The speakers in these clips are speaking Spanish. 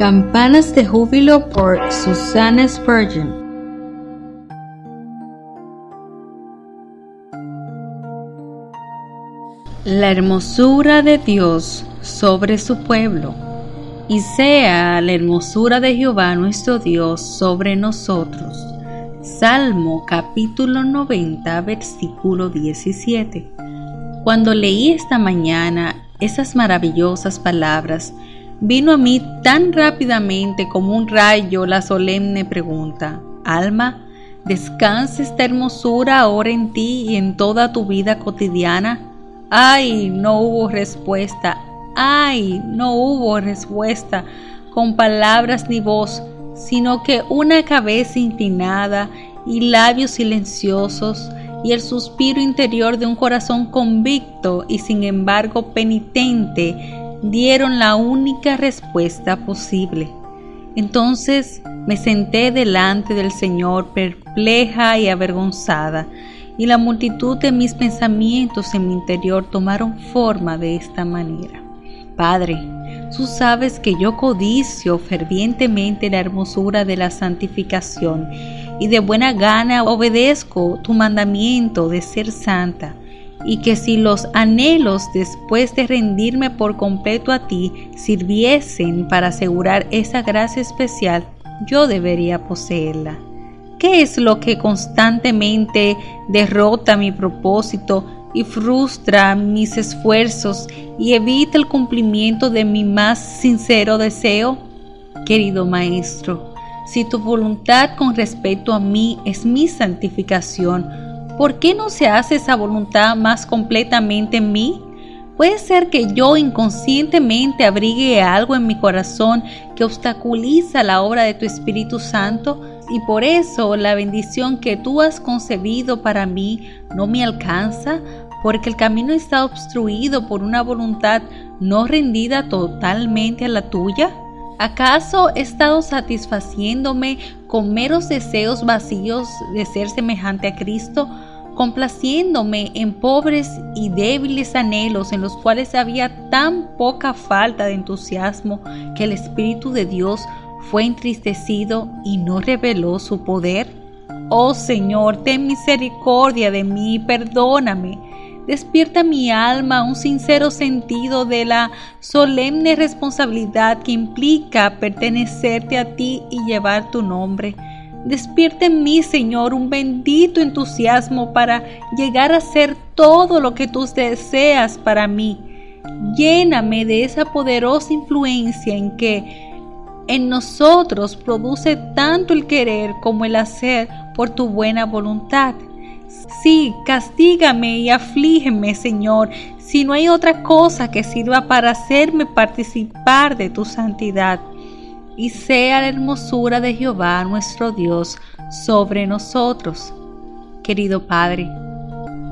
Campanas de Júbilo por Susanna Spurgeon. La hermosura de Dios sobre su pueblo, y sea la hermosura de Jehová nuestro Dios sobre nosotros. Salmo capítulo 90, versículo 17. Cuando leí esta mañana esas maravillosas palabras, Vino a mí tan rápidamente como un rayo la solemne pregunta, Alma, ¿descansa esta hermosura ahora en ti y en toda tu vida cotidiana? Ay, no hubo respuesta, ay, no hubo respuesta con palabras ni voz, sino que una cabeza inclinada y labios silenciosos y el suspiro interior de un corazón convicto y sin embargo penitente dieron la única respuesta posible. Entonces me senté delante del Señor perpleja y avergonzada, y la multitud de mis pensamientos en mi interior tomaron forma de esta manera. Padre, tú sabes que yo codicio fervientemente la hermosura de la santificación y de buena gana obedezco tu mandamiento de ser santa y que si los anhelos después de rendirme por completo a ti sirviesen para asegurar esa gracia especial, yo debería poseerla. ¿Qué es lo que constantemente derrota mi propósito y frustra mis esfuerzos y evita el cumplimiento de mi más sincero deseo? Querido Maestro, si tu voluntad con respecto a mí es mi santificación, ¿por qué no se hace esa voluntad más completamente en mí? Puede ser que yo inconscientemente abrigue algo en mi corazón que obstaculiza la obra de tu Espíritu Santo y por eso la bendición que tú has concebido para mí no me alcanza porque el camino está obstruido por una voluntad no rendida totalmente a la tuya. ¿Acaso he estado satisfaciéndome con meros deseos vacíos de ser semejante a Cristo? Complaciéndome en pobres y débiles anhelos en los cuales había tan poca falta de entusiasmo que el Espíritu de Dios fue entristecido y no reveló su poder? Oh Señor, ten misericordia de mí, perdóname. Despierta mi alma un sincero sentido de la solemne responsabilidad que implica pertenecerte a ti y llevar tu nombre. Despierte en mí, Señor, un bendito entusiasmo para llegar a ser todo lo que tú deseas para mí. Lléname de esa poderosa influencia en que en nosotros produce tanto el querer como el hacer por tu buena voluntad. Sí, castígame y aflígeme, Señor, si no hay otra cosa que sirva para hacerme participar de tu santidad y sea la hermosura de Jehová nuestro Dios sobre nosotros. Querido Padre,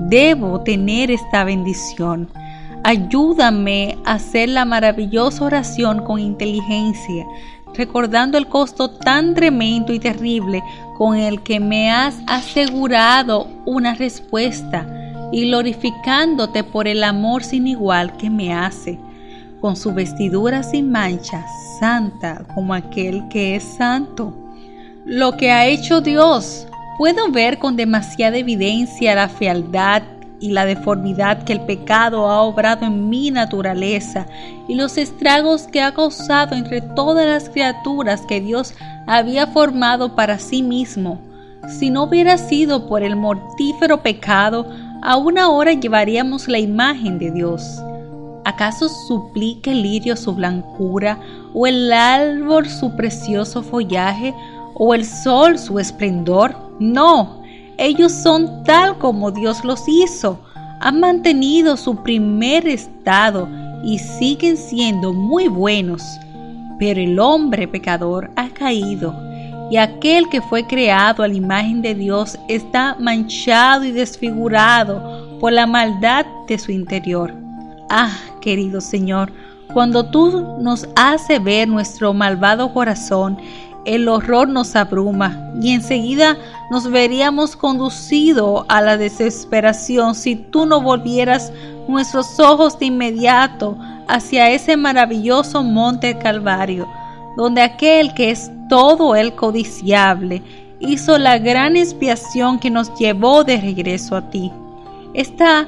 debo tener esta bendición. Ayúdame a hacer la maravillosa oración con inteligencia, recordando el costo tan tremendo y terrible con el que me has asegurado una respuesta y glorificándote por el amor sin igual que me hace con su vestidura sin mancha, santa como aquel que es santo. Lo que ha hecho Dios, puedo ver con demasiada evidencia la fealdad y la deformidad que el pecado ha obrado en mi naturaleza y los estragos que ha causado entre todas las criaturas que Dios había formado para sí mismo. Si no hubiera sido por el mortífero pecado, aún ahora llevaríamos la imagen de Dios. ¿Acaso suplique el lirio su blancura, o el árbol su precioso follaje, o el sol su esplendor? No, ellos son tal como Dios los hizo, han mantenido su primer estado y siguen siendo muy buenos. Pero el hombre pecador ha caído, y aquel que fue creado a la imagen de Dios está manchado y desfigurado por la maldad de su interior. Ah, querido Señor, cuando tú nos haces ver nuestro malvado corazón, el horror nos abruma y enseguida nos veríamos conducido a la desesperación si tú no volvieras nuestros ojos de inmediato hacia ese maravilloso monte Calvario, donde aquel que es todo el codiciable hizo la gran expiación que nos llevó de regreso a ti. Esta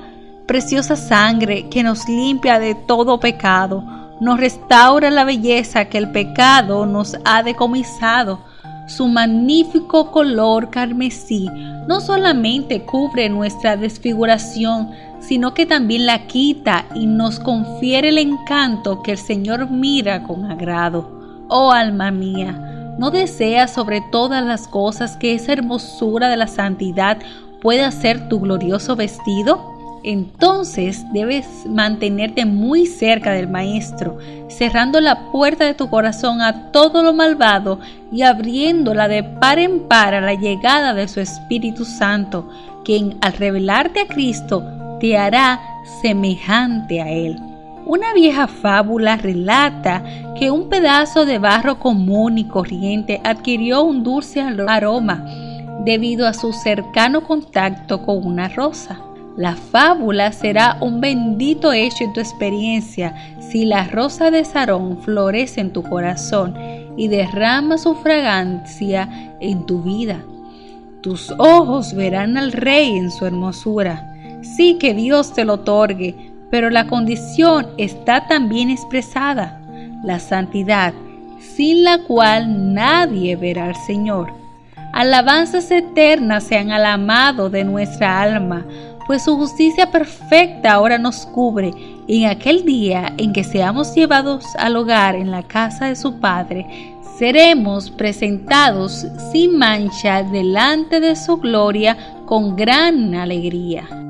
preciosa sangre que nos limpia de todo pecado, nos restaura la belleza que el pecado nos ha decomisado. Su magnífico color carmesí no solamente cubre nuestra desfiguración, sino que también la quita y nos confiere el encanto que el Señor mira con agrado. Oh alma mía, ¿no deseas sobre todas las cosas que esa hermosura de la santidad pueda ser tu glorioso vestido? Entonces debes mantenerte muy cerca del Maestro, cerrando la puerta de tu corazón a todo lo malvado y abriéndola de par en par a la llegada de su Espíritu Santo, quien al revelarte a Cristo te hará semejante a Él. Una vieja fábula relata que un pedazo de barro común y corriente adquirió un dulce aroma debido a su cercano contacto con una rosa. La fábula será un bendito hecho en tu experiencia si la rosa de Sarón florece en tu corazón y derrama su fragancia en tu vida. Tus ojos verán al Rey en su hermosura. Sí que Dios te lo otorgue, pero la condición está también expresada, la santidad, sin la cual nadie verá al Señor. Alabanzas eternas sean al amado de nuestra alma, pues su justicia perfecta ahora nos cubre y en aquel día en que seamos llevados al hogar en la casa de su Padre, seremos presentados sin mancha delante de su gloria con gran alegría.